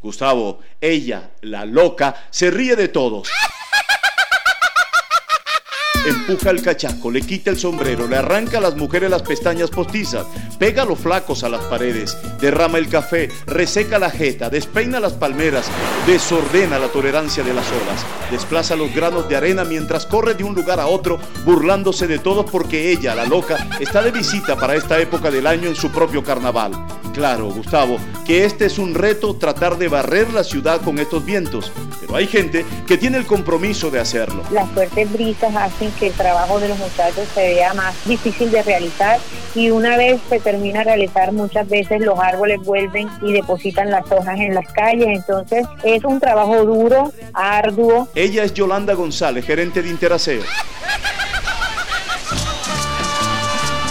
Gustavo, ella, la loca, se ríe de todos. Empuja el cachaco, le quita el sombrero, le arranca a las mujeres las pestañas postizas, pega los flacos a las paredes, derrama el café, reseca la jeta, despeina las palmeras, desordena la tolerancia de las olas, desplaza los granos de arena mientras corre de un lugar a otro, burlándose de todos porque ella, la loca, está de visita para esta época del año en su propio carnaval. Claro, Gustavo, que este es un reto tratar de barrer la ciudad con estos vientos, pero hay gente que tiene el compromiso de hacerlo. Las fuertes brisas hacen que el trabajo de los muchachos se vea más difícil de realizar y una vez se termina de realizar muchas veces los árboles vuelven y depositan las hojas en las calles, entonces es un trabajo duro, arduo. Ella es Yolanda González, gerente de Interaseo.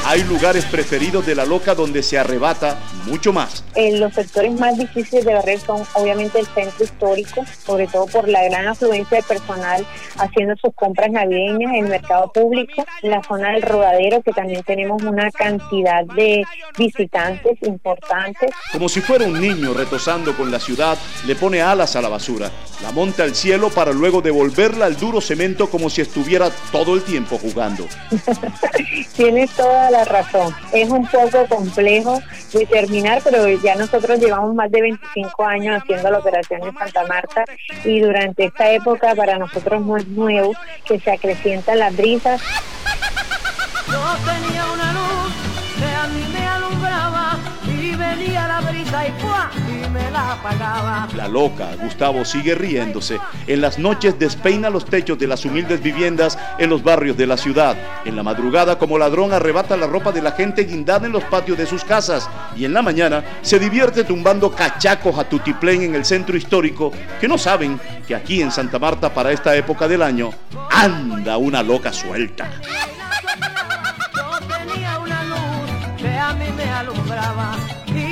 Hay lugares preferidos de la loca donde se arrebata mucho más. En los sectores más difíciles de barrer son obviamente el centro histórico, sobre todo por la gran afluencia de personal haciendo sus compras navideñas, el mercado público, la zona del rodadero, que también tenemos una cantidad de visitantes importantes. Como si fuera un niño retosando con la ciudad, le pone alas a la basura, la monta al cielo para luego devolverla al duro cemento como si estuviera todo el tiempo jugando. Tienes toda la razón. Es un poco complejo determinar, pero ya nosotros llevamos más de 25 años haciendo la operación en Santa Marta y durante esta época para nosotros no es nuevo que se acrecientan las brisas. Yo tenía una luz que y ¡pua! y me la. La loca, Gustavo, sigue riéndose. En las noches despeina los techos de las humildes viviendas en los barrios de la ciudad. En la madrugada, como ladrón, arrebata la ropa de la gente guindada en los patios de sus casas. Y en la mañana se divierte tumbando cachacos a tutiplén en el centro histórico, que no saben que aquí en Santa Marta, para esta época del año, anda una loca suelta. Yo tenía una luz que a mí me alumbraba y